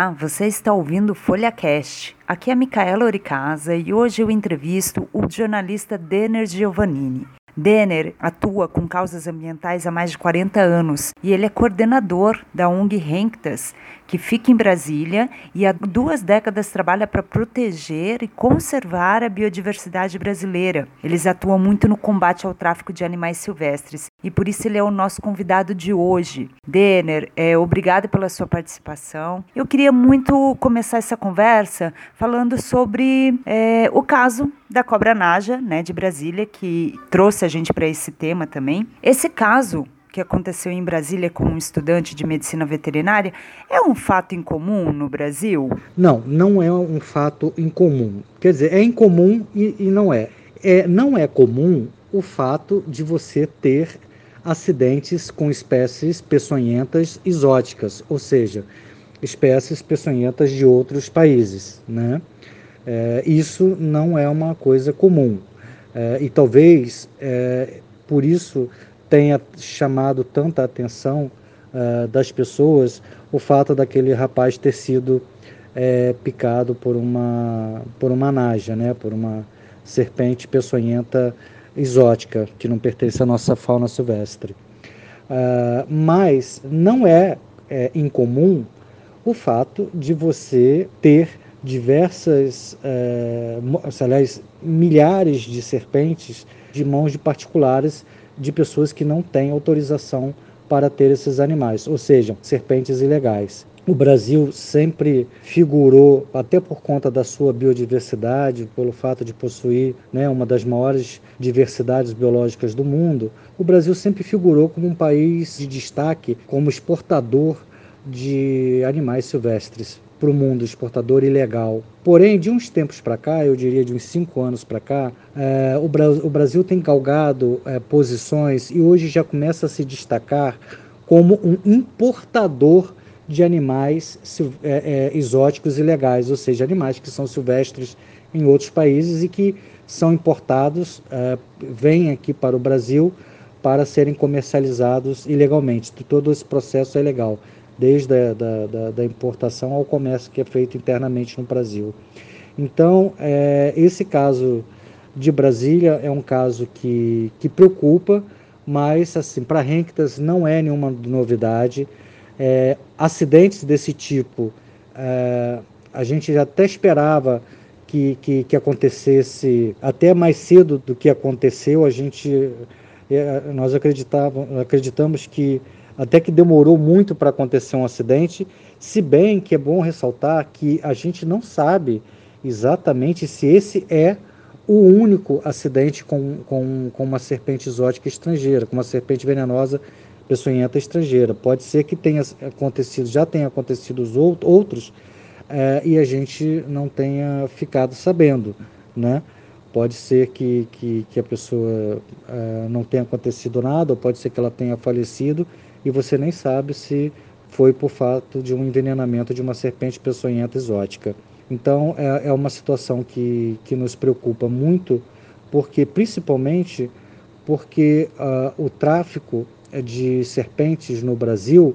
Olá, você está ouvindo Folha Cast. Aqui é Micaela Oricasa e hoje eu entrevisto o jornalista Denner Giovannini. Denner atua com causas ambientais há mais de 40 anos e ele é coordenador da ONG Renctas, que fica em Brasília e há duas décadas trabalha para proteger e conservar a biodiversidade brasileira. Eles atuam muito no combate ao tráfico de animais silvestres e por isso ele é o nosso convidado de hoje. Denner, é, obrigado pela sua participação. Eu queria muito começar essa conversa falando sobre é, o caso da cobra Naja, né, de Brasília, que trouxe a gente para esse tema também. Esse caso que aconteceu em Brasília com um estudante de medicina veterinária é um fato incomum no Brasil? Não, não é um fato incomum. Quer dizer, é incomum e, e não é. é. Não é comum o fato de você ter acidentes com espécies peçonhentas exóticas, ou seja, espécies peçonhentas de outros países. Né? É, isso não é uma coisa comum. É, e talvez é, por isso tenha chamado tanta atenção uh, das pessoas o fato daquele rapaz ter sido é, picado por uma, por uma naja, né, por uma serpente peçonhenta exótica, que não pertence à nossa fauna silvestre. Uh, mas não é, é, incomum o fato de você ter diversas, é, aliás, milhares de serpentes de mãos de particulares de pessoas que não têm autorização para ter esses animais, ou seja, serpentes ilegais. O Brasil sempre figurou, até por conta da sua biodiversidade, pelo fato de possuir né, uma das maiores diversidades biológicas do mundo, o Brasil sempre figurou como um país de destaque como exportador de animais silvestres para o mundo exportador ilegal. Porém, de uns tempos para cá, eu diria de uns cinco anos para cá, é, o, Bra o, Brasil tem galgado é, posições e hoje já começa a se destacar como um importador de animais é, exóticos ilegais, ou seja, animais que são silvestres em outros países e que são importados, vêm aqui para o Brasil para serem comercializados ilegalmente. Todo esse processo é legal desde a da, da, da, importação ao comércio que é feito internamente no Brasil. Então, é, esse caso de Brasília é um caso que, que preocupa, mas assim, para Renctas não é nenhuma novidade. É, acidentes desse tipo, é, a gente já até esperava que, que, que, acontecesse até mais cedo do que aconteceu. A gente, é, nós acreditamos que até que demorou muito para acontecer um acidente, se bem que é bom ressaltar que a gente não sabe exatamente se esse é o único acidente com, com, com uma serpente exótica estrangeira, com uma serpente venenosa peçonhenta estrangeira. Pode ser que tenha acontecido, já tenha acontecido os outros é, e a gente não tenha ficado sabendo, né? Pode ser que, que, que a pessoa é, não tenha acontecido nada, ou pode ser que ela tenha falecido e você nem sabe se foi por fato de um envenenamento de uma serpente peçonhenta exótica. Então é, é uma situação que, que nos preocupa muito, porque principalmente porque uh, o tráfico de serpentes no Brasil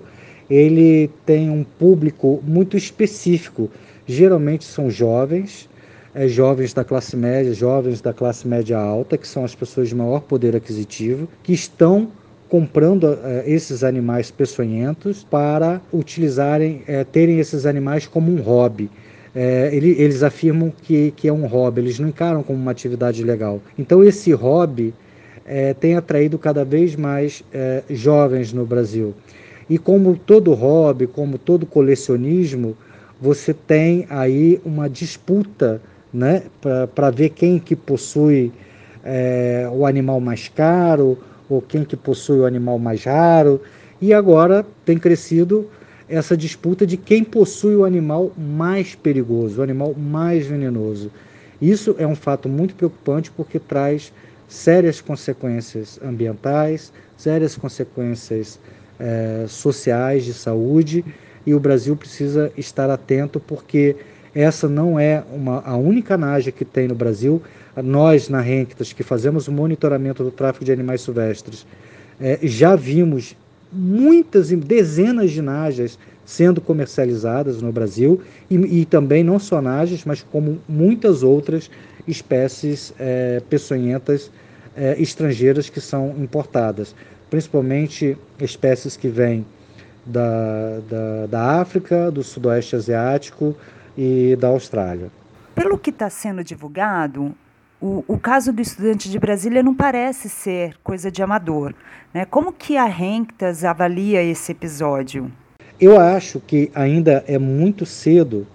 ele tem um público muito específico. Geralmente são jovens, é, jovens da classe média, jovens da classe média alta, que são as pessoas de maior poder aquisitivo, que estão comprando uh, esses animais peçonhentos para utilizarem, uh, terem esses animais como um hobby. Uh, ele, eles afirmam que, que é um hobby, eles não encaram como uma atividade legal. Então, esse hobby tem atraído cada vez mais jovens no Brasil. E como todo hobby, como todo colecionismo, você tem aí uma disputa né, para ver quem que possui o animal mais caro ou quem que possui o animal mais raro. E agora tem crescido essa disputa de quem possui o animal mais perigoso, o animal mais venenoso. Isso é um fato muito preocupante porque traz sérias consequências ambientais, sérias consequências eh, sociais de saúde e o Brasil precisa estar atento porque essa não é uma, a única naja que tem no Brasil. Nós na Renctas, que fazemos o monitoramento do tráfico de animais silvestres, é, já vimos muitas, dezenas de najas sendo comercializadas no Brasil e, e também não só najas, mas como muitas outras espécies é, peçonhentas é, estrangeiras que são importadas, principalmente espécies que vêm da, da, da África, do Sudoeste Asiático e da Austrália. Pelo que está sendo divulgado, o, o, caso do estudante de Brasília não parece ser coisa de amador. Né? Como que a Renctas avalia esse episódio? Eu acho que ainda é muito cedo uh,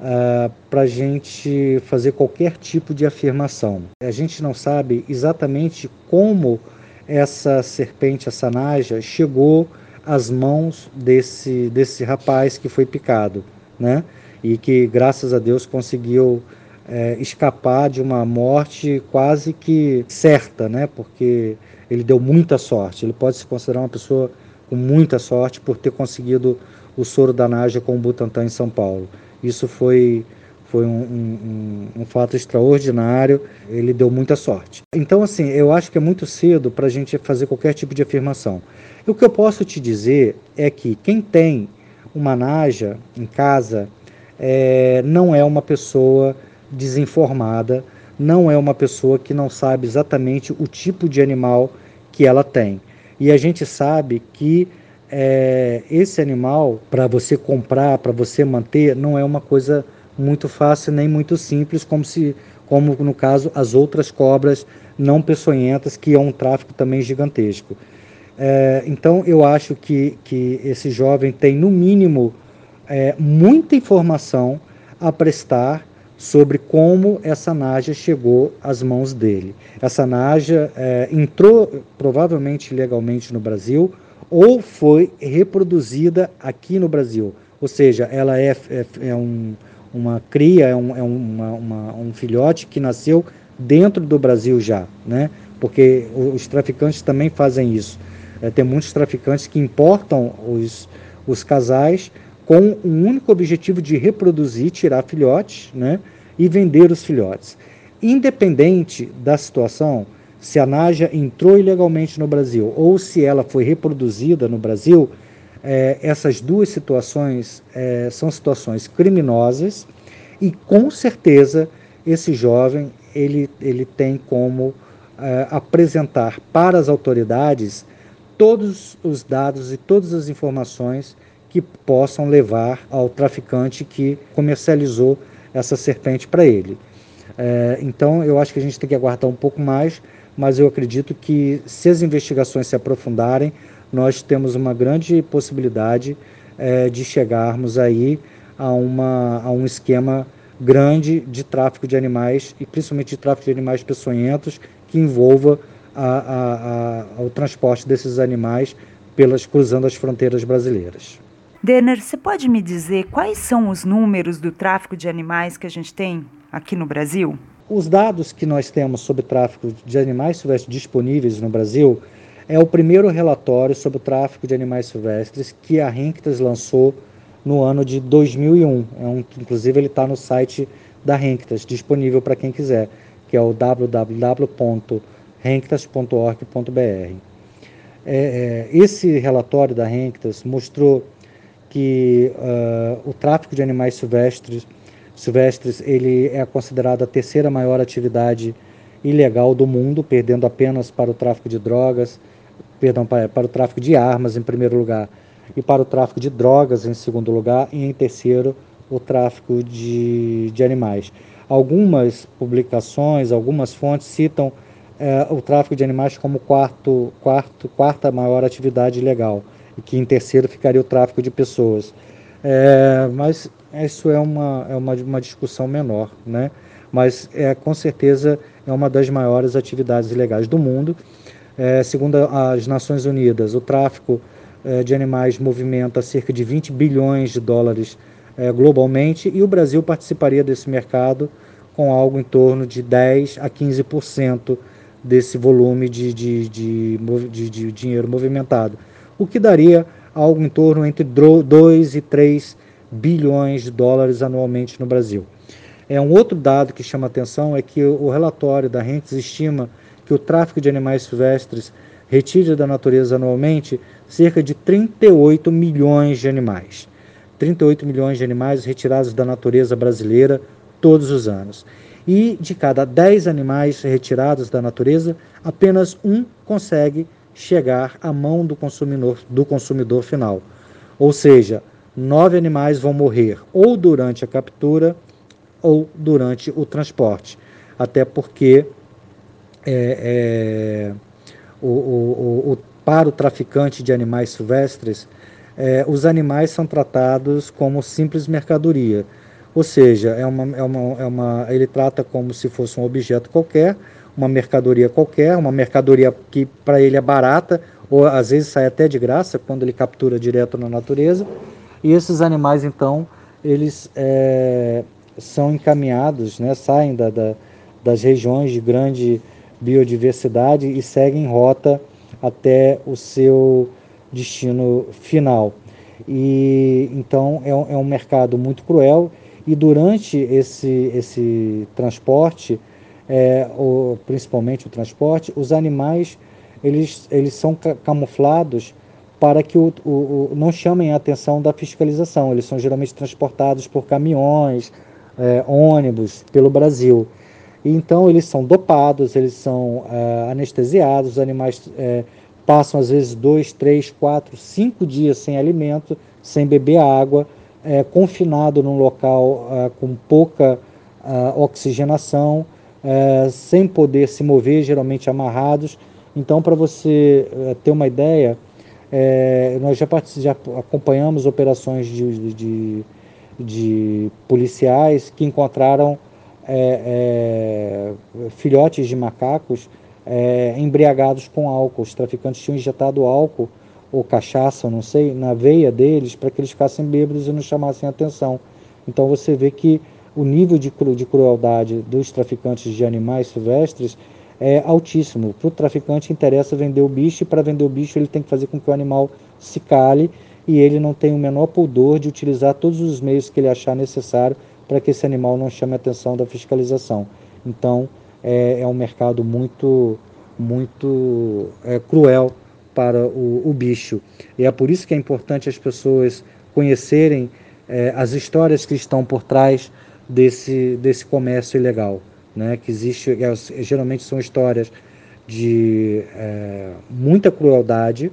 ah, para a gente fazer qualquer tipo de afirmação. A gente não sabe exatamente como essa serpente, essa naja, chegou às mãos desse, desse rapaz que foi picado, né? E que, graças a Deus, conseguiu é, escapar de uma morte quase que certa, né? Porque ele deu muita sorte. Ele pode se considerar uma pessoa com muita sorte por ter conseguido o soro da Naja com o Butantan em São Paulo. Isso foi, foi um, um, um, fato extraordinário, ele deu muita sorte. Então, assim, eu acho que é muito cedo para a gente fazer qualquer tipo de afirmação. E o que eu posso te dizer é que quem tem uma Naja em casa é, não é uma pessoa desinformada, não é uma pessoa que não sabe exatamente o tipo de animal que ela tem. E a gente sabe que é, esse animal, para você comprar, para você manter, não é uma coisa muito fácil nem muito simples, como, se, como no caso as outras cobras não peçonhentas, que é um tráfico também gigantesco. É, então eu acho que, que esse jovem tem, no mínimo, é, muita informação a prestar sobre como essa naja chegou às mãos dele. Essa naja é, entrou provavelmente legalmente no Brasil ou foi reproduzida aqui no Brasil. Ou seja, ela é, é, é um, uma cria, é, um, é uma, uma, um filhote que nasceu dentro do Brasil já, né? porque os traficantes também fazem isso. É, tem muitos traficantes que importam os, os casais com o único objetivo de reproduzir, tirar filhotes, né, e vender os filhotes. Independente da situação, se a Naja entrou ilegalmente no Brasil ou se ela foi reproduzida no Brasil, é, essas duas situações é, são situações criminosas e com certeza esse jovem ele, ele tem como é, apresentar para as autoridades todos os dados e todas as informações que possam levar ao traficante que comercializou essa serpente para ele. É, então, eu acho que a gente tem que aguardar um pouco mais, mas eu acredito que se as investigações se aprofundarem, nós temos uma grande possibilidade é, de chegarmos aí a, uma, a um esquema grande de tráfico de animais e principalmente de tráfico de animais peçonhentos que envolva a, a, a, o transporte desses animais pelas cruzando as fronteiras brasileiras. Denner, você pode me dizer quais são os números do tráfico de animais que a gente tem aqui no Brasil? Os dados que nós temos sobre tráfico de animais silvestres disponíveis no Brasil é o primeiro relatório sobre o tráfico de animais silvestres que a Renktas lançou no ano de 2001. É um, inclusive, ele está no site da Renktas, disponível para quem quiser, que é o www.renktas.org.br. É, é, esse relatório da Renktas mostrou que uh, o tráfico de animais silvestres, silvestres ele é considerado a terceira maior atividade ilegal do mundo, perdendo apenas para o tráfico de drogas, perdão, para, para o tráfico de armas em primeiro lugar e para o tráfico de drogas em segundo lugar e em terceiro o tráfico de, de animais. Algumas publicações, algumas fontes citam eh, o tráfico de animais como quarto, quarto, quarta maior atividade ilegal e que em terceiro ficaria o tráfico de pessoas. É, mas isso é uma, é uma, uma discussão menor, né? mas é, com certeza é uma das maiores atividades ilegais do mundo. É, segundo as Nações Unidas, o tráfico é, de animais movimenta cerca de 20 bilhões de dólares é, globalmente e o Brasil participaria desse mercado com algo em torno de 10 a 15% desse volume de, de, de, de, de dinheiro movimentado o que daria algo em torno entre 2 e 3 bilhões de dólares anualmente no Brasil. É um outro dado que chama atenção é que o relatório da Rentes estima que o tráfico de animais silvestres retido da natureza anualmente cerca de 38 milhões de animais. 38 milhões de animais retirados da natureza brasileira todos os anos. E de cada 10 animais retirados da natureza, apenas um consegue chegar à mão do consumidor, do consumidor final. Ou seja, nove animais vão morrer ou durante a captura ou durante o transporte. Até porque é, é, o, o, o, para o traficante de animais silvestres, é, os animais são tratados como simples mercadoria. Ou seja, é uma, é uma, é uma, ele trata como se fosse um objeto qualquer, uma mercadoria qualquer, uma mercadoria que para ele é barata, ou às vezes sai até de graça quando ele captura direto na natureza. E esses animais, então, eles é, são encaminhados, né, saem da, da, das regiões de grande biodiversidade e seguem rota até o seu destino final. E então é um, é um mercado muito cruel e durante esse, esse transporte, é, o, principalmente o transporte, os animais eles, eles são camuflados para que o, o, o, não chamem a atenção da fiscalização. Eles são geralmente transportados por caminhões, é, ônibus pelo Brasil. Então eles são dopados, eles são é, anestesiados, os animais é, passam às vezes dois, três, quatro, cinco dias sem alimento, sem beber água, é, confinado num local é, com pouca é, oxigenação, é, sem poder se mover, geralmente amarrados. Então, para você é, ter uma ideia, é, nós já, já, acompanhamos operações de, de, de policiais que encontraram filhotes de macacos embriagados com álcool. Os traficantes tinham injetado álcool ou cachaça, não sei, na veia deles para que eles ficassem bêbados e não chamassem atenção. Então você vê que o nível de, de crueldade dos traficantes de animais silvestres é altíssimo. Para o traficante interessa vender o bicho e para vender o bicho ele tem que fazer com que o animal se cale e ele não tem o menor pudor de utilizar todos os meios que ele achar necessário para que esse animal não chame a atenção da fiscalização. Então é, é um mercado muito, muito é, cruel para o, o bicho. E é por isso que é importante as pessoas conhecerem é, as histórias que estão por trás desse, desse comércio ilegal. Né? Que existe, é, geralmente são histórias de é, muita crueldade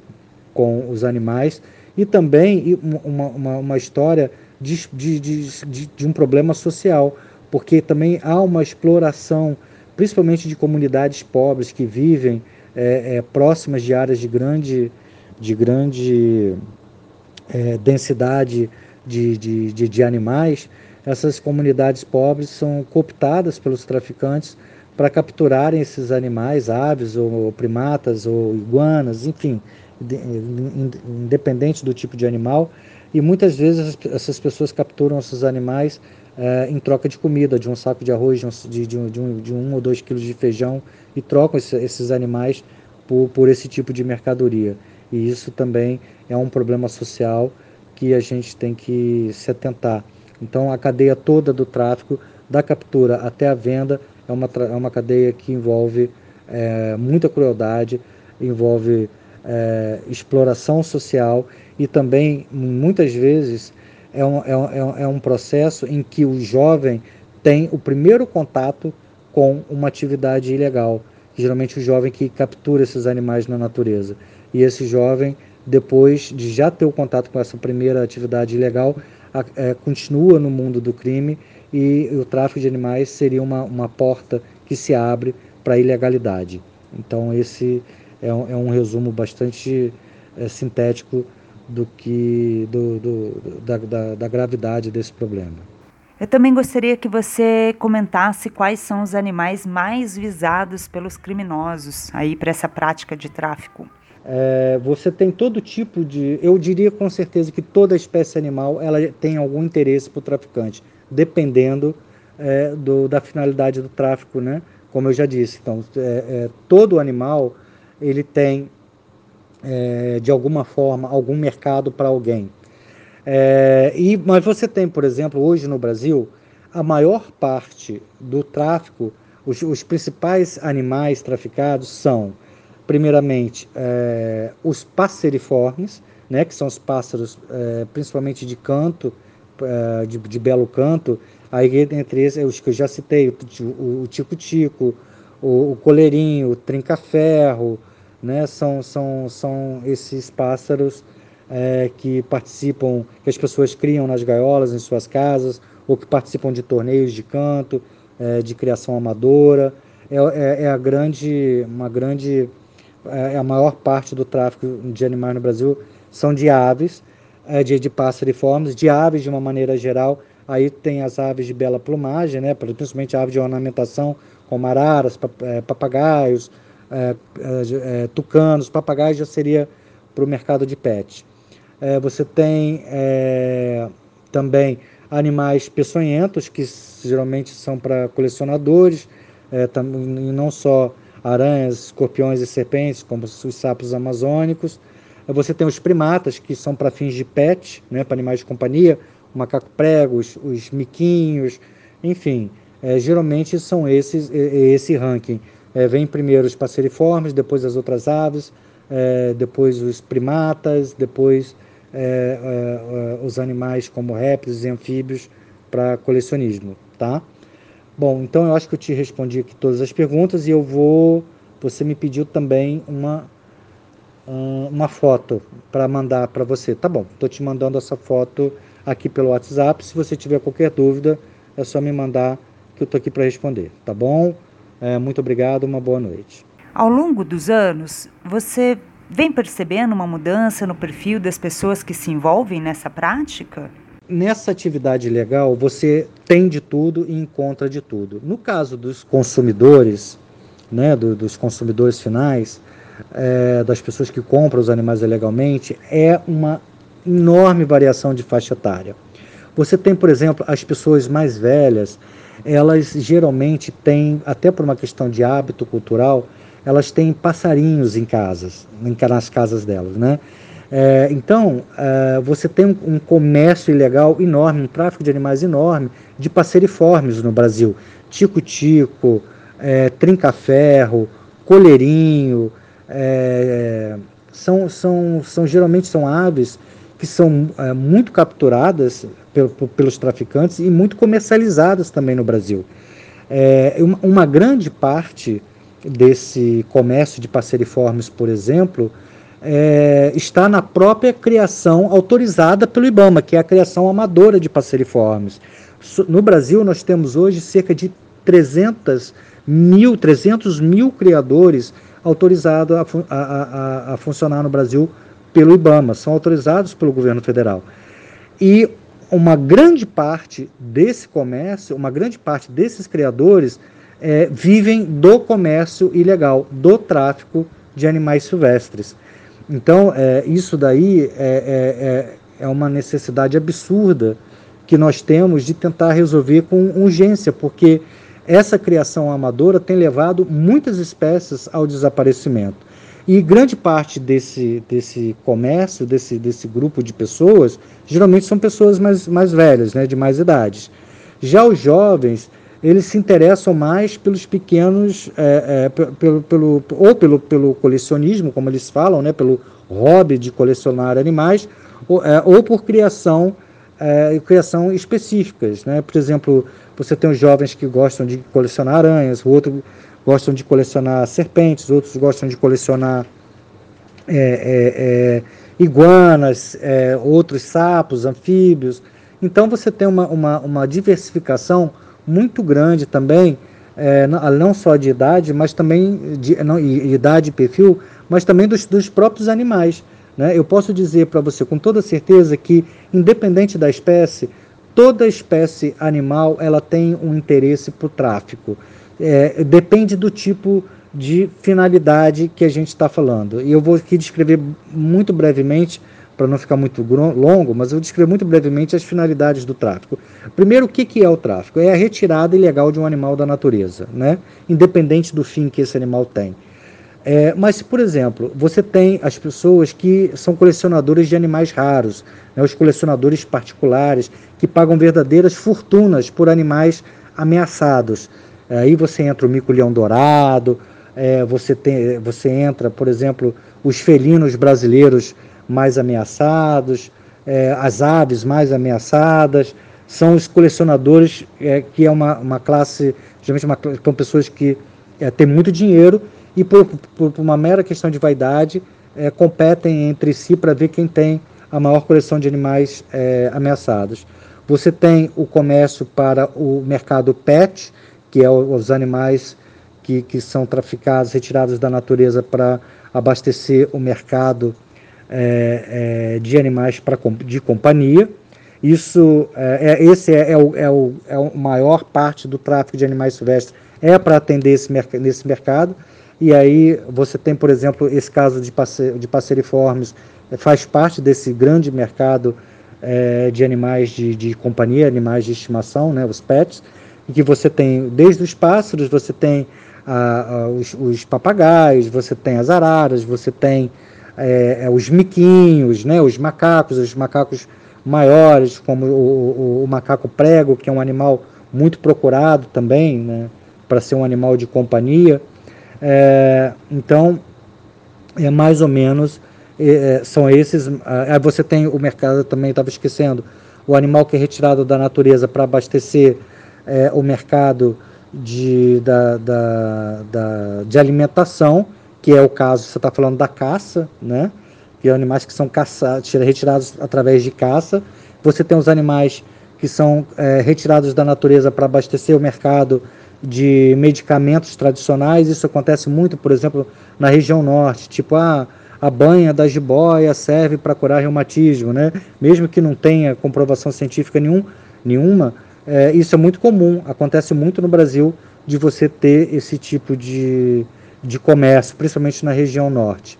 com os animais e também uma, uma, uma história de, de, de, de, um problema social, porque também há uma exploração, principalmente de comunidades pobres que vivem é, é, próximas de áreas de grande, de grande é, densidade de, de, de, de animais, essas comunidades pobres são cooptadas pelos traficantes para capturarem esses animais, aves ou primatas ou iguanas, enfim, independente do tipo de animal. E muitas vezes essas pessoas capturam esses animais é, em troca de comida, de um saco de arroz, de um, de, de, um, de um ou dois quilos de feijão, e trocam esse, esses animais por, por esse tipo de mercadoria. E isso também é um problema social que a gente tem que se atentar. Então, a cadeia toda do tráfico, da captura até a venda, é uma, é uma cadeia que envolve é, muita crueldade, envolve é, exploração social e também, muitas vezes, é um, é, um, é um processo em que o jovem tem o primeiro contato com uma atividade ilegal. Geralmente o jovem que captura esses animais na natureza. E esse jovem, depois de já ter o contato com essa primeira atividade ilegal, é, continua no mundo do crime e o tráfico de animais seria uma, uma porta que se abre para a ilegalidade. Então esse é um, é um resumo bastante é, sintético do que do, do da, da, da gravidade desse problema. Eu também gostaria que você comentasse quais são os animais mais visados pelos criminosos aí para essa prática de tráfico. É, você tem todo tipo de, eu diria com certeza que toda espécie animal ela tem algum interesse para o traficante, dependendo é, do, da finalidade do tráfico, né? Como eu já disse, então é, é todo animal ele tem é, de alguma forma algum mercado para alguém. É, e, mas você tem, por exemplo, hoje no Brasil, a maior parte do tráfico, os, os principais animais traficados são primeiramente, é, os passeriformes, né, que são os pássaros é, principalmente de canto, é, de, de, belo canto, aí entre esses, os que eu já citei, o tico-tico, o, o, coleirinho, o trinca-ferro, né, são, são, são esses pássaros é, que participam, que as pessoas criam nas gaiolas em suas casas, ou que participam de torneios de canto, é, de criação amadora. É, é, é, a grande, uma grande, é, é a maior parte do tráfico de animais no Brasil são de aves, é, de, de passeriformes, de aves de uma maneira geral. Aí tem as aves de bela plumagem, né, principalmente aves de ornamentação, como araras, papagaios, tucanos. Papagaios já seria para o mercado de pet. É, você tem é, também animais peçonhentos, que geralmente são para colecionadores, é, e não só aranhas, escorpiões e serpentes, como os sapos amazônicos. Você tem os primatas, que são para fins de pet, né, para animais de companhia, o macaco prego, os, os miquinhos, enfim, é, geralmente são esses esse ranking. É, vem primeiro os passeriformes, depois as outras aves, é, depois os primatas, depois é, é, é, os animais como répteis e anfíbios para colecionismo, tá? Bom, então eu acho que eu te respondi aqui todas as perguntas e eu vou. Você me pediu também uma uma foto para mandar para você. Tá bom, estou te mandando essa foto aqui pelo WhatsApp. Se você tiver qualquer dúvida, é só me mandar que eu estou aqui para responder. Tá bom? É, muito obrigado, uma boa noite. Ao longo dos anos, você Vem percebendo uma mudança no perfil das pessoas que se envolvem nessa prática? Nessa atividade legal, você tem de tudo e encontra de tudo. No caso dos consumidores, né, do, dos consumidores finais, é, das pessoas que compram os animais ilegalmente, é uma enorme variação de faixa etária. Você tem, por exemplo, as pessoas mais velhas, elas geralmente têm, até por uma questão de hábito cultural, elas têm passarinhos em casas, nas casas delas, né? É, então, é, você tem um, um, comércio ilegal enorme, um tráfico de animais enorme, de passeriformes no Brasil. Tico-tico, é, trinca-ferro, coleirinho, é, são, são, são, geralmente são aves que são é, muito capturadas pelo, pelos traficantes e muito comercializadas também no Brasil. É, uma, uma grande parte desse comércio de passeriformes, por exemplo, é, está na própria criação autorizada pelo IBAMA, que é a criação amadora de passeriformes. No Brasil, nós temos hoje cerca de 300 mil, 300 mil criadores autorizados a, a, a, a funcionar no Brasil pelo IBAMA, são autorizados pelo governo federal. E uma grande parte desse comércio, uma grande parte desses criadores é, vivem do comércio ilegal, do tráfico de animais silvestres. Então, é, isso daí é, é, é, uma necessidade absurda que nós temos de tentar resolver com urgência, porque essa criação amadora tem levado muitas espécies ao desaparecimento. E grande parte desse, desse comércio, desse, desse grupo de pessoas, geralmente são pessoas mais, mais velhas, né, de mais idades. Já os jovens, eles se interessam mais pelos pequenos, é, é, pelo, pelo, ou pelo, pelo colecionismo, como eles falam, né, pelo hobby de colecionar animais, ou, é, ou por criação, é, criação específicas. Né? Por exemplo, você tem os jovens que gostam de colecionar aranhas, outros gostam de colecionar serpentes, outros gostam de colecionar é, é, iguanas, outros sapos, anfíbios. Então você tem uma, uma, uma diversificação muito grande também, é, não só de idade, mas também de não, idade e perfil, mas também dos, dos próprios animais. Né? Eu posso dizer para você com toda certeza que, independente da espécie, toda espécie animal ela tem um interesse para o tráfico. É, depende do tipo de finalidade que a gente está falando. E eu vou aqui descrever muito brevemente para não ficar muito longo, mas eu vou descrever muito brevemente as finalidades do tráfico. Primeiro, o que, que é o tráfico? É a retirada ilegal de um animal da natureza, né? independente do fim que esse animal tem. É, mas, por exemplo, você tem as pessoas que são colecionadores de animais raros, né? os colecionadores particulares, que pagam verdadeiras fortunas por animais ameaçados. Aí você entra o mico-leão dourado, é, você, tem, você entra, por exemplo, os felinos brasileiros mais ameaçados, é, as aves mais ameaçadas, são os colecionadores, é, que é uma, uma classe, geralmente uma, são pessoas que é, têm muito dinheiro e por, por, uma mera questão de vaidade é, competem entre si para ver quem tem a maior coleção de animais é, ameaçados. Você tem o comércio para o mercado pet, que é os animais que, que são traficados, retirados da natureza para abastecer o mercado é, é, de animais pra, de companhia. Isso, é, é esse é, é, o, é, o, é a maior parte do tráfico de animais silvestres é para atender esse, nesse mercado. E aí você tem, por exemplo, esse caso de, passe, de passeriformes, é, faz parte desse grande mercado é, de animais de, de companhia, animais de estimação, né, os pets, em que você tem, desde os pássaros, você tem os, os, papagaios, você tem as araras, você tem é, é, os miquinhos, né, os macacos, os macacos maiores, como o, o, o, macaco prego, que é um animal muito procurado também, né, para ser um animal de companhia. É, então, é mais ou menos, é, é são esses. Aí você tem o mercado, também estava esquecendo, o animal que é retirado da natureza para abastecer é, o mercado de, da, da, da, de alimentação, que é o caso, você está falando da caça, né? que é animais que são caçados, retirados através de caça. Você tem os animais que são é, retirados da natureza para abastecer o mercado de medicamentos tradicionais. Isso acontece muito, por exemplo, na região norte, tipo a, a banha da jiboia serve para curar reumatismo, né? Mesmo que não tenha comprovação científica nenhum, nenhuma, é, isso é muito comum, acontece muito no Brasil de você ter esse tipo de, de comércio, principalmente na região norte.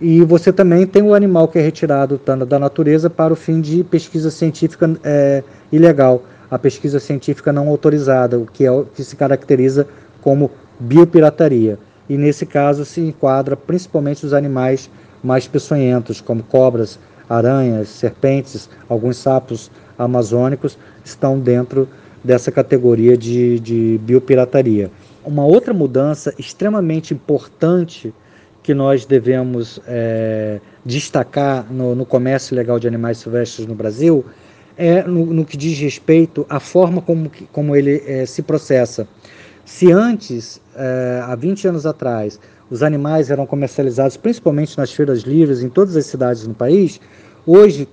E você também tem o animal que é retirado da natureza para o fim de pesquisa científica é, ilegal, a pesquisa científica não autorizada, o que, é, que se caracteriza como biopirataria. E nesse caso se enquadra principalmente os animais mais peçonhentos, como cobras, aranhas, serpentes, alguns sapos amazônicos, estão dentro dessa categoria de, de biopirataria. Uma outra mudança extremamente importante que nós devemos é, destacar no, no, comércio legal de animais silvestres no Brasil é no, no que diz respeito à forma como, como ele é, se processa. Se antes, é, há 20 anos atrás, os animais eram comercializados principalmente nas feiras livres em todas as cidades no país, hoje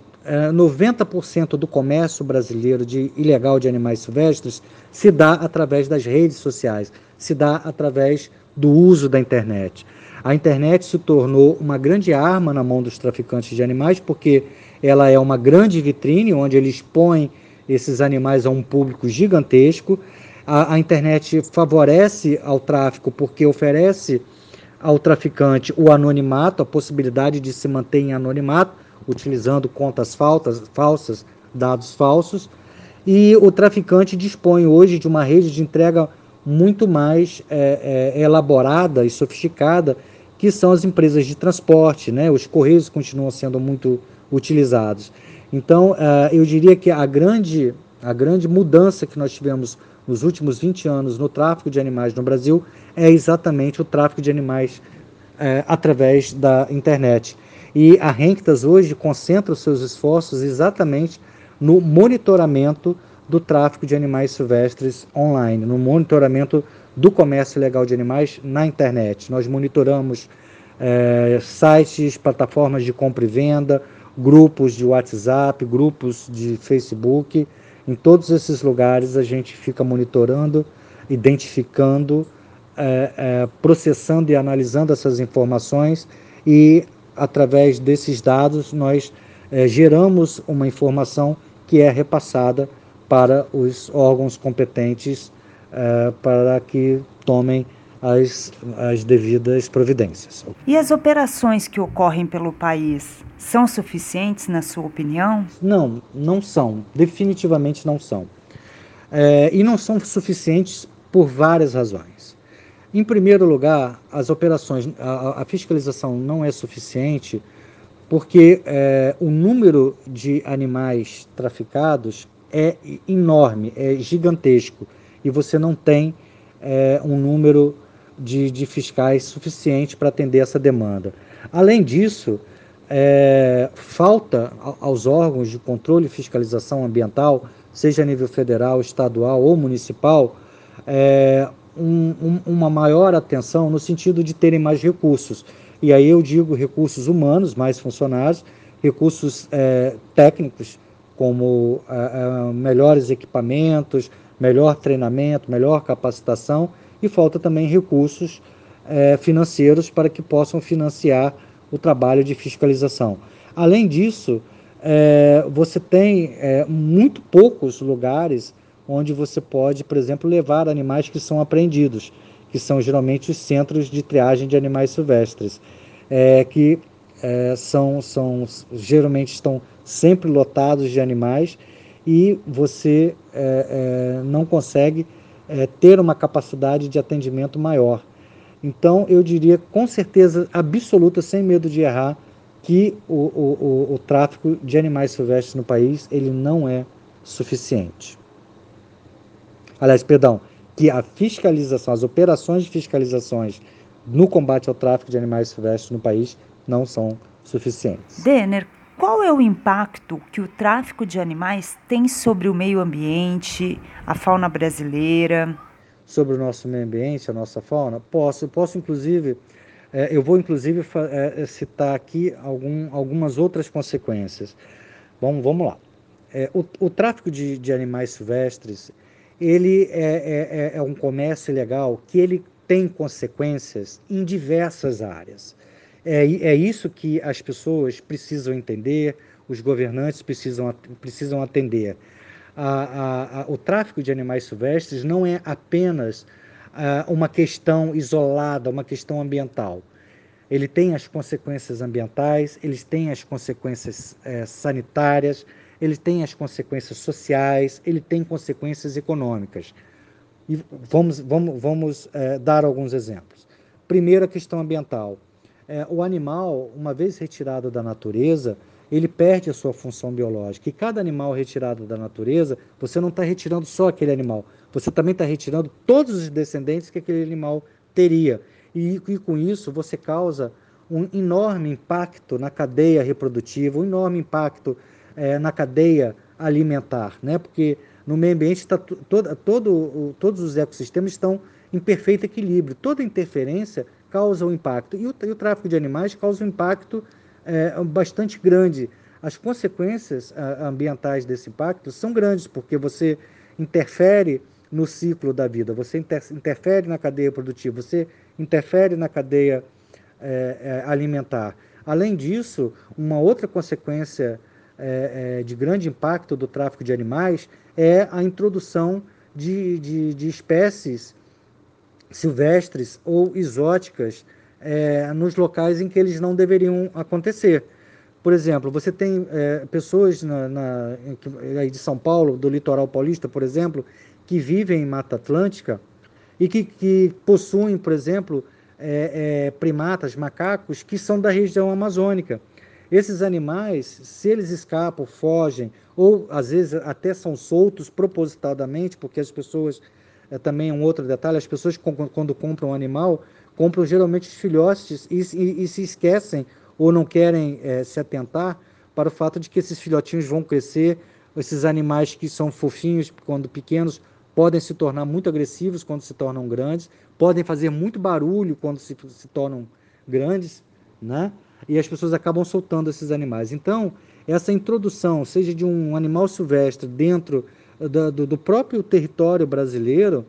90% é, do comércio brasileiro de ilegal de animais silvestres se dá através das redes sociais, se dá através do uso da internet. A internet se tornou uma grande arma na mão dos traficantes de animais, porque ela é uma grande vitrine onde eles põem esses animais a um público gigantesco. A, a internet favorece ao tráfico porque oferece ao traficante o anonimato, a possibilidade de se manter em anonimato utilizando contas faltas, falsas, dados falsos, e o traficante dispõe hoje de uma rede de entrega muito mais é, é, elaborada e sofisticada, que são as empresas de transporte, né? Os correios continuam sendo muito utilizados. Então, uh, eu diria que a grande, a grande mudança que nós tivemos nos últimos 20 anos no tráfico de animais no Brasil é exatamente o tráfico de animais uh, através da internet. E a Renctas hoje concentra os seus esforços exatamente no monitoramento do tráfico de animais silvestres online, no monitoramento do comércio ilegal de animais na internet. Nós monitoramos é, sites, plataformas de compra e venda, grupos de WhatsApp, grupos de Facebook. Em todos esses lugares a gente fica monitorando, identificando, é, é, processando e analisando essas informações e através desses dados, nós é, geramos uma informação que é repassada para os órgãos competentes é, para que tomem as, as devidas providências. E as operações que ocorrem pelo país são suficientes, na sua opinião? Não, não são. Definitivamente não são. É, e não são suficientes por várias razões. Em primeiro lugar, as operações, a, a fiscalização não é suficiente porque é, o número de animais traficados é enorme, é gigantesco e você não tem é, um número de, de fiscais suficiente para atender essa demanda. Além disso, é, falta aos órgãos de controle e fiscalização ambiental, seja a nível federal, estadual ou municipal, é, um, um, uma maior atenção no sentido de terem mais recursos. E aí eu digo recursos humanos, mais funcionários, recursos é, técnicos, como é, é, melhores equipamentos, melhor treinamento, melhor capacitação, e falta também recursos é, financeiros para que possam financiar o trabalho de fiscalização. Além disso, é, você tem é, muito poucos lugares onde você pode, por exemplo, levar animais que são apreendidos, que são geralmente os centros de triagem de animais silvestres, que são, são geralmente estão sempre lotados de animais e você é, é, não consegue ter uma capacidade de atendimento maior. Então, eu diria com certeza absoluta, sem medo de errar, que o, o, o, o tráfico de animais silvestres no país ele não é suficiente. Aliás, perdão, que a fiscalização, as operações de fiscalizações no combate ao tráfico de animais silvestres no país não são suficientes. Denner, qual é o impacto que o tráfico de animais tem sobre o meio ambiente, a fauna brasileira? sobre o nosso meio ambiente, a nossa fauna? Posso, posso inclusive, é, eu vou inclusive é, citar aqui algum, algumas outras consequências. Bom, vamos lá. É, o, o, tráfico de, de, animais silvestres, ele é, é, é um comércio ilegal que ele tem consequências em diversas áreas. É, é isso que as pessoas precisam entender, os governantes precisam, precisam atender a, a, a, o tráfico de animais silvestres não é apenas uma questão isolada, uma questão ambiental. Ele tem as consequências ambientais, eles têm as consequências é, sanitárias, ele tem as consequências sociais, ele tem consequências econômicas. E vamos, vamos, vamos é, dar alguns exemplos. Primeiro, a questão ambiental. É, o animal, uma vez retirado da natureza, ele perde a sua função biológica. E cada animal retirado da natureza, você não está retirando só aquele animal, você também está retirando todos os descendentes que aquele animal teria. E, e, com isso você causa um enorme impacto na cadeia reprodutiva, um enorme impacto é, na cadeia alimentar, né? porque no meio ambiente tá todo, todo, todos os ecossistemas estão em perfeito equilíbrio. Toda interferência causa um impacto. E o, e o tráfico de animais causa um impacto é, bastante grande. As consequências ambientais desse impacto são grandes, porque você interfere no ciclo da vida, você inter interfere na cadeia produtiva, você interfere na cadeia é, é, alimentar. Além disso, uma outra consequência é, é de grande impacto do tráfico de animais é a introdução de, de, de espécies silvestres ou exóticas é, nos locais em que eles não deveriam acontecer. Por exemplo, você tem é, pessoas na, na, de São Paulo, do litoral paulista, por exemplo, que vivem em Mata Atlântica e que, que possuem, por exemplo, é, é, primatas, macacos, que são da região amazônica. Esses animais, se eles escapam, fogem, ou às vezes até são soltos propositadamente, porque as pessoas, é também um outro detalhe, as pessoas quando compram um animal, compram geralmente os filhotes e, e, e se esquecem ou não querem é, se atentar para o fato de que esses filhotinhos vão crescer, esses animais que são fofinhos quando pequenos podem se tornar muito agressivos quando se tornam grandes, podem fazer muito barulho quando se, se tornam grandes, né? E as pessoas acabam soltando esses animais. Então, essa introdução, seja de um animal silvestre dentro do, do, próprio território brasileiro,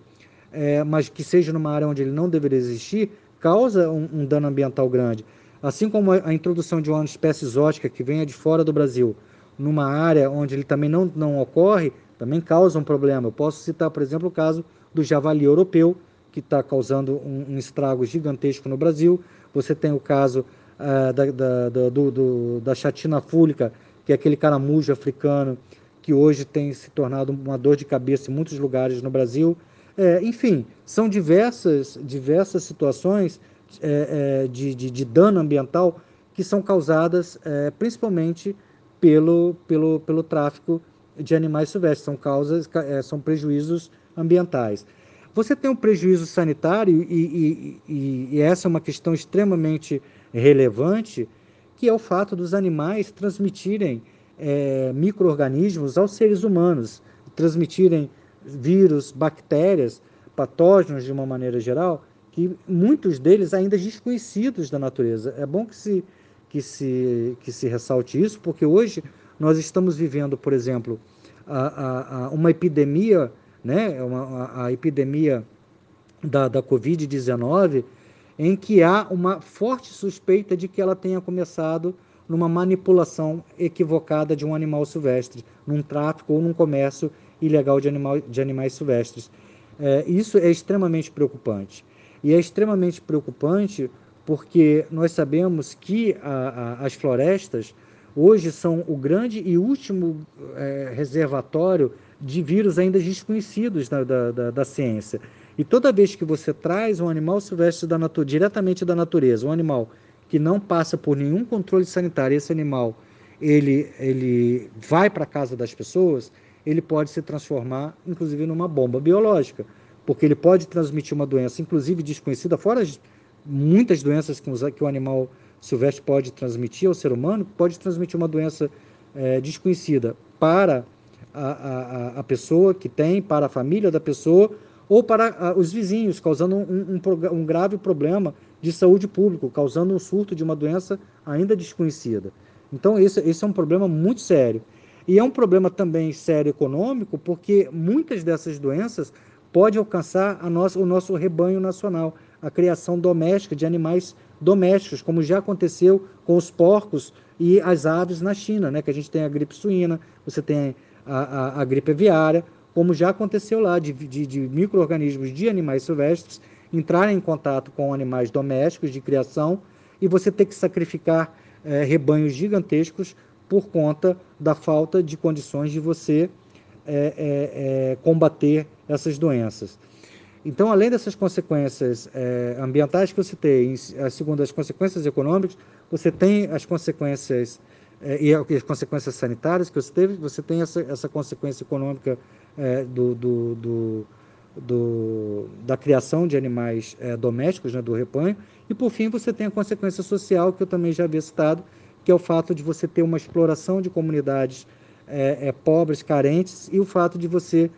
é, mas que seja numa área onde ele não deveria existir, causa um, um dano ambiental grande. Assim como a, a, introdução de uma espécie exótica que venha de fora do Brasil, numa área onde ele também não, não ocorre, também causa um problema. Eu posso citar, por exemplo, o caso do javali europeu, que está causando um, um, estrago gigantesco no Brasil. Você tem o caso uh, da, da, do, do, da chatina fúlica, que é aquele caramujo africano que hoje tem se tornado uma dor de cabeça em muitos lugares no Brasil. É, enfim, são diversas, diversas situações é, é, de, de, de, dano ambiental que são causadas é, principalmente pelo, pelo, pelo tráfico de animais silvestres, são causas, é, são prejuízos ambientais. Você tem um prejuízo sanitário, e, e, e essa é uma questão extremamente relevante, que é o fato dos animais transmitirem é, micro-organismos aos seres humanos, transmitirem vírus, bactérias, patógenos de uma maneira geral, que muitos deles ainda desconhecidos da natureza. É bom que se, que se, que se ressalte isso, porque hoje nós estamos vivendo, por exemplo, a, a, a uma epidemia, né, uma, a, a epidemia da, da Covid-19, em que há uma forte suspeita de que ela tenha começado numa manipulação equivocada de um animal silvestre, num tráfico ou num comércio ilegal de, animal, de animais silvestres. É, isso é extremamente preocupante. E é extremamente preocupante porque nós sabemos que a, a, as florestas hoje são o grande e último é, reservatório de vírus ainda desconhecidos da, da, da, ciência. E toda vez que você traz um animal silvestre da diretamente da natureza, um animal que não passa por nenhum controle sanitário, esse animal ele, ele vai para a casa das pessoas, ele pode se transformar, inclusive, numa bomba biológica, porque ele pode transmitir uma doença, inclusive desconhecida, fora muitas doenças que o animal silvestre pode transmitir ao ser humano, pode transmitir uma doença é, desconhecida para a, a, a, pessoa que tem, para a família da pessoa ou para a, os vizinhos, causando um, um, um grave problema de saúde pública, causando um surto de uma doença ainda desconhecida. Então, esse, esse é um problema muito sério. E é um problema também sério econômico, porque muitas dessas doenças podem alcançar a nossa, o nosso rebanho nacional, a criação doméstica de animais domésticos, como já aconteceu com os porcos e as aves na China, né? que a gente tem a gripe suína, você tem a, a, a gripe aviária, como já aconteceu lá, de, de, de micro-organismos de animais silvestres entrarem em contato com animais domésticos de criação e você ter que sacrificar é, rebanhos gigantescos por conta da falta de condições de você é, é, combater essas doenças. Então, além dessas consequências ambientais que você tem, segundo as consequências econômicas, você tem as consequências e as consequências sanitárias que você teve, você tem essa, essa consequência econômica do, do, do, do, da criação de animais domésticos, né, do rebanho, e por fim você tem a consequência social que eu também já havia citado, que é o fato de você ter uma exploração de comunidades é, é, pobres, carentes, e o fato de você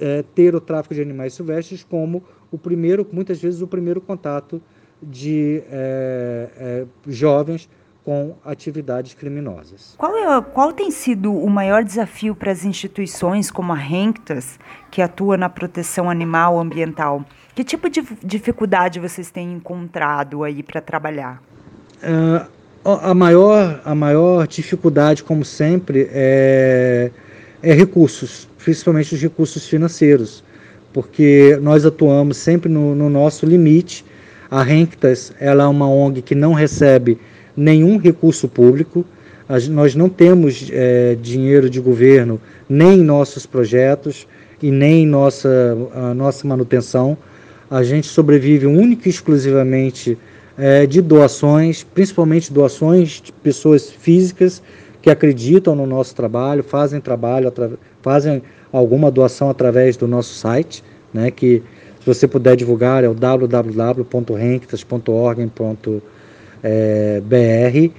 é, ter o tráfico de animais silvestres como o primeiro, muitas vezes, o primeiro contato de é, é, jovens com atividades criminosas. Qual, é, qual tem sido o maior desafio para as instituições como a Renctas, que atua na proteção animal ambiental? Que tipo de dificuldade vocês têm encontrado aí para trabalhar? Uh, a maior, a maior dificuldade, como sempre, é, é recursos, principalmente os recursos financeiros, porque nós atuamos sempre no, no nosso limite. A Renctas ela é uma ONG que não recebe nenhum recurso público, nós não temos é, dinheiro de governo nem em nossos projetos e nem em nossa, nossa manutenção. A gente sobrevive única e exclusivamente é, de doações, principalmente doações de pessoas físicas que acreditam no nosso trabalho, fazem trabalho, fazem alguma doação através do nosso site, né, que se você puder divulgar é o www.renctas.org.br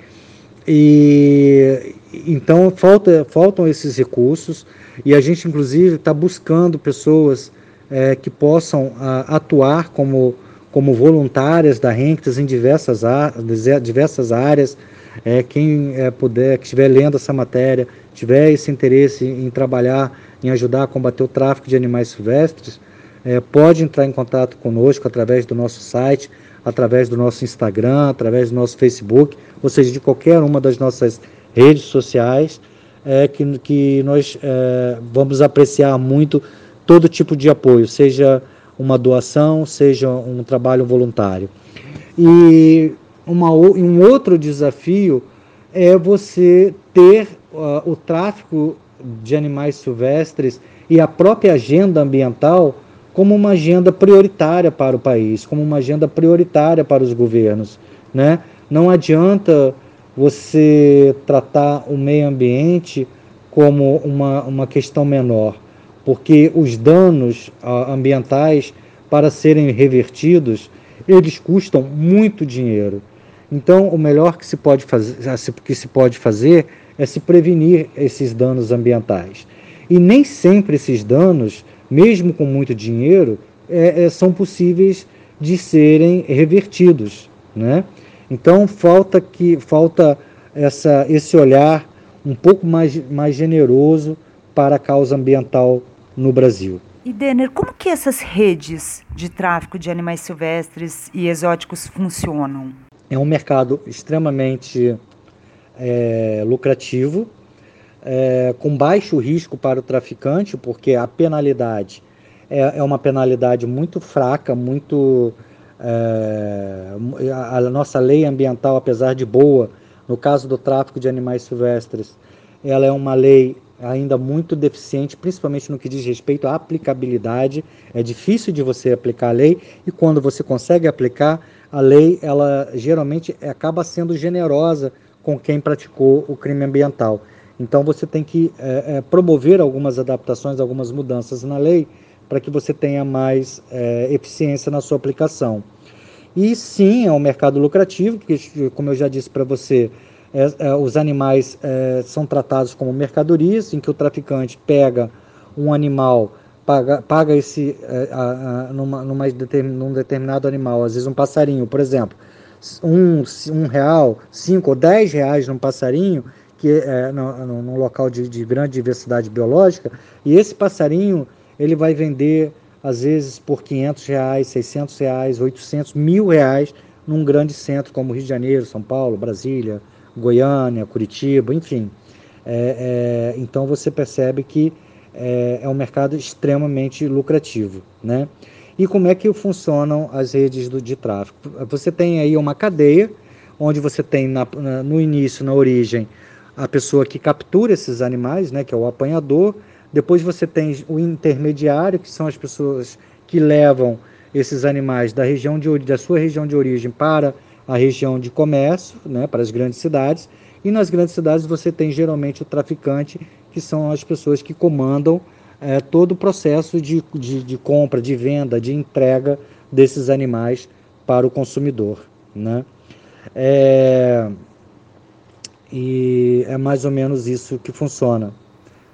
e então falta, faltam esses recursos e a gente inclusive está buscando pessoas é, que possam a, atuar como como voluntárias da Renctas em diversas, diversas áreas. É, quem é, puder, que estiver lendo essa matéria, tiver esse interesse em trabalhar, em ajudar a combater o tráfico de animais silvestres, é, pode entrar em contato conosco através do nosso site, através do nosso Instagram, através do nosso Facebook, ou seja, de qualquer uma das nossas redes sociais, é, que, que nós é, vamos apreciar muito todo tipo de apoio, seja uma doação, seja um trabalho voluntário. E uma, um outro desafio é você ter uh, o tráfico de animais silvestres e a própria agenda ambiental como uma agenda prioritária para o país, como uma agenda prioritária para os governos. Né? Não adianta você tratar o meio ambiente como uma, uma questão menor porque os danos ambientais para serem revertidos, eles custam muito dinheiro. Então, o melhor que se pode fazer, que se pode fazer é se prevenir esses danos ambientais. E nem sempre esses danos, mesmo com muito dinheiro, é, é, são possíveis de serem revertidos, né? Então falta que falta essa, esse olhar um pouco mais, mais generoso para a causa ambiental no Brasil. E Denner, como que essas redes de tráfico de animais silvestres e exóticos funcionam? É um mercado extremamente é, lucrativo, é, com baixo risco para o traficante, porque a penalidade é, é uma penalidade muito fraca, muito é, a, a nossa lei ambiental, apesar de boa, no caso do tráfico de animais silvestres, ela é uma lei ainda muito deficiente, principalmente no que diz respeito à aplicabilidade. É difícil de você aplicar a lei e quando você consegue aplicar a lei, ela geralmente acaba sendo generosa com quem praticou o crime ambiental. Então você tem que é, é, promover algumas adaptações, algumas mudanças na lei para que você tenha mais é, eficiência na sua aplicação. E sim, é um mercado lucrativo, porque, como eu já disse para você, é, é, os animais é, são tratados como mercadorias, em que o traficante pega um animal, paga, paga esse a, a, numa, numa num determinado animal, às vezes um passarinho, por exemplo, um, um real, cinco ou dez reais num passarinho, que é num local de, de grande diversidade biológica, e esse passarinho ele vai vender às vezes por 500 reais, 600 reais, 800, mil reais num grande centro como Rio de Janeiro, São Paulo, Brasília, Goiânia, Curitiba, enfim. É, é, então você percebe que é, é, um mercado extremamente lucrativo, né? E como é que funcionam as redes do, de tráfego? Você tem aí uma cadeia onde você tem na, na, no início, na origem, a pessoa que captura esses animais, né, que é o apanhador, depois você tem o intermediário, que são as pessoas que levam esses animais da região de da sua região de origem para a região de comércio, né, para as grandes cidades. E nas grandes cidades você tem geralmente o traficante, que são as pessoas que comandam é, todo o processo de, de, de, compra, de venda, de entrega desses animais para o consumidor. Né? É, e é mais ou menos isso que funciona.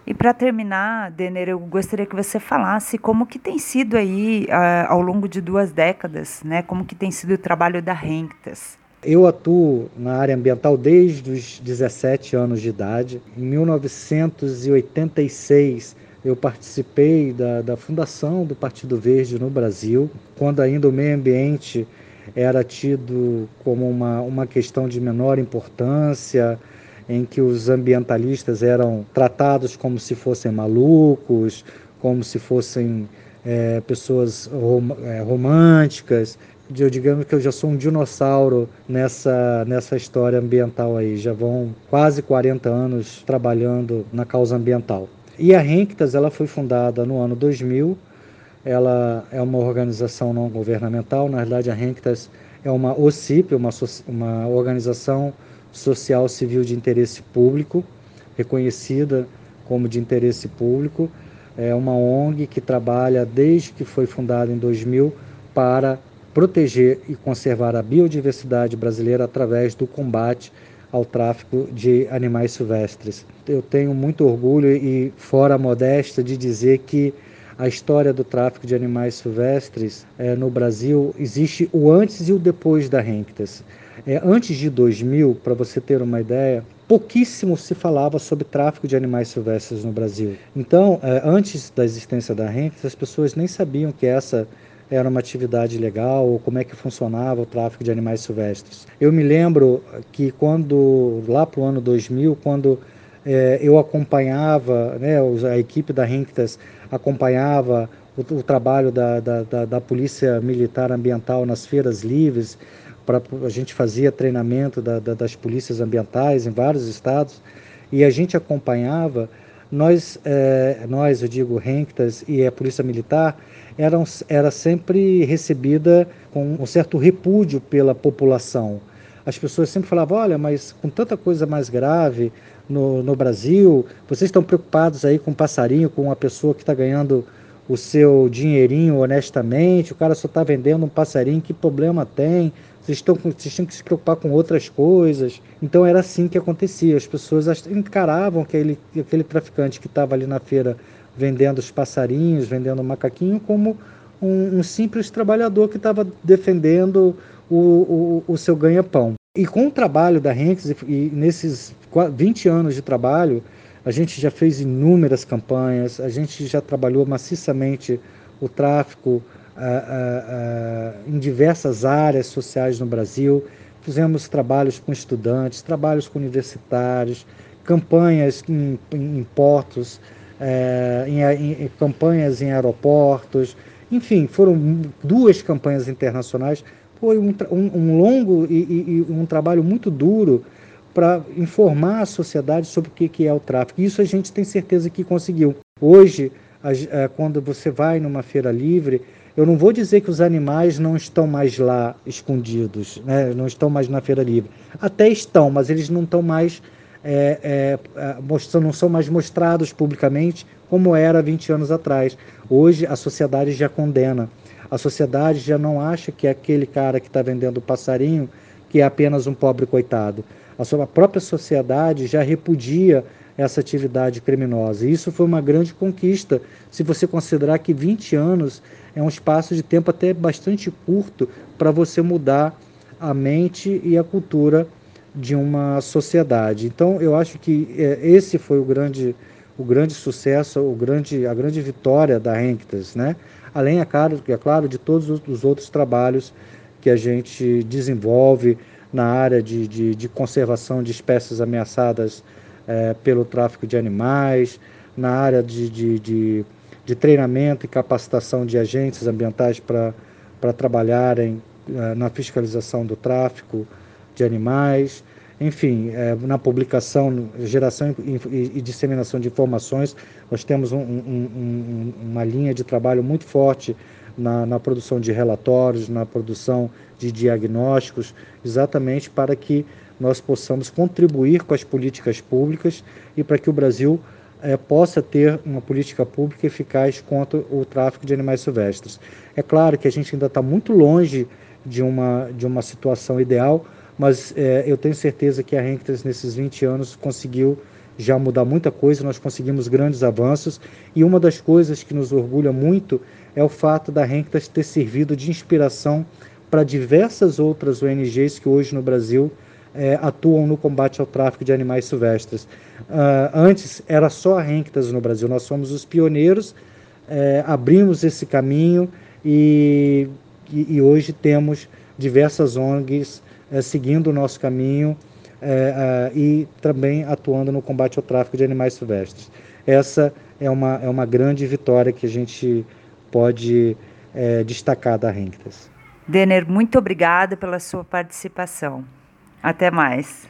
E para terminar, Denner, eu gostaria que você falasse como que tem sido aí uh, ao longo de duas décadas, né? Como que tem sido o trabalho da Renctas. Eu atuo na área ambiental desde os 17 anos de idade. Em 1986, eu participei da, da fundação do Partido Verde no Brasil, quando ainda o meio ambiente era tido como uma, uma questão de menor importância, em que os ambientalistas eram tratados como se fossem malucos, como se fossem é, pessoas rom é, românticas. Eu digamos que eu já sou um dinossauro nessa, nessa história ambiental aí. Já vão quase 40 anos trabalhando na causa ambiental. E a Renctas ela foi fundada no ano 2000. Ela é uma organização não governamental. Na verdade, a Renctas é uma OCIP, uma, uma organização social civil de interesse público, reconhecida como de interesse público. É uma ONG que trabalha desde que foi fundada em 2000 para proteger e conservar a biodiversidade brasileira através do combate ao tráfico de animais silvestres. Eu tenho muito orgulho e fora a modéstia de dizer que a história do tráfico de animais silvestres é, no Brasil existe o antes e o depois da Renctas. É, antes de 2000, para você ter uma ideia, pouquíssimo se falava sobre tráfico de animais silvestres no Brasil. Então, é, antes da existência da Renctas, as pessoas nem sabiam que essa era uma atividade legal ou como é que funcionava o tráfico de animais silvestres. Eu me lembro que quando, lá para o ano 2000, quando é, eu acompanhava, né, a equipe da Renctas acompanhava o, o trabalho da, da, da, da Polícia Militar Ambiental nas feiras livres, pra, a gente fazia treinamento da, da, das polícias ambientais em vários estados e a gente acompanhava. Nós, é, nós eu digo, Renctas e a Polícia Militar, eram, era sempre recebida com um certo repúdio pela população. As pessoas sempre falavam: olha, mas com tanta coisa mais grave no, no Brasil, vocês estão preocupados aí com um passarinho, com uma pessoa que está ganhando o seu dinheirinho honestamente, o cara só está vendendo um passarinho, que problema tem? Vocês, estão, vocês tinham que se preocupar com outras coisas. Então era assim que acontecia. As pessoas encaravam aquele, aquele traficante que estava ali na feira vendendo os passarinhos, vendendo o macaquinho, como um, um simples trabalhador que estava defendendo o, o, o seu ganha-pão. E com o trabalho da Henks, e, nesses 20 anos de trabalho, a gente já fez inúmeras campanhas, a gente já trabalhou maciçamente o tráfico ah, ah, ah, em diversas áreas sociais no Brasil. Fizemos trabalhos com estudantes, trabalhos com universitários, campanhas em, em portos, eh, em, em, campanhas em aeroportos, enfim, foram duas campanhas internacionais. Foi um, um, um longo e, e, um trabalho muito duro para informar a sociedade sobre o que é o tráfico. Isso a gente tem certeza que conseguiu. Hoje, é, quando você vai numa feira livre, eu não vou dizer que os animais não estão mais lá escondidos, né? não estão mais na feira livre. Até estão, mas eles não estão mais é, é, é não são mais mostrados publicamente como era 20 anos atrás. Hoje a sociedade já condena. A sociedade já não acha que é aquele cara que está vendendo passarinho que é apenas um pobre coitado a sua própria sociedade já repudia essa atividade criminosa. E isso foi uma grande conquista, se você considerar que 20 anos é um espaço de tempo até bastante curto para você mudar a mente e a cultura de uma sociedade. Então, eu acho que é, esse foi o grande, o grande sucesso, o grande, a grande vitória da Henctas, né? Além, é claro, é claro, de todos os outros trabalhos que a gente desenvolve, na área de, de, de conservação de espécies ameaçadas é, pelo tráfico de animais, na área de, de, de, de, treinamento e capacitação de agentes ambientais para trabalharem é, na fiscalização do tráfico de animais, enfim, é, na publicação, geração e, e, disseminação de informações, nós temos um, um, uma linha de trabalho muito forte na, na produção de relatórios, na produção de diagnósticos, exatamente para que nós possamos contribuir com as políticas públicas e para que o Brasil é, possa ter uma política pública eficaz contra o tráfico de animais silvestres. É claro que a gente ainda está muito longe de uma, de uma situação ideal, mas é, eu tenho certeza que a Renktas, nesses 20 anos, conseguiu já mudar muita coisa, nós conseguimos grandes avanços. E uma das coisas que nos orgulha muito é o fato da Renktas ter servido de inspiração para diversas outras ONGs que hoje no Brasil é, atuam no combate ao tráfico de animais silvestres. Uh, antes era só a Renktas no Brasil, nós somos os pioneiros, é, abrimos esse caminho e, e, e, hoje temos diversas ONGs seguindo o nosso caminho é, é, e também atuando no combate ao tráfico de animais silvestres. Essa é uma, é uma grande vitória que a gente pode destacar da Renktas. Denner, muito obrigada pela sua participação. Até mais.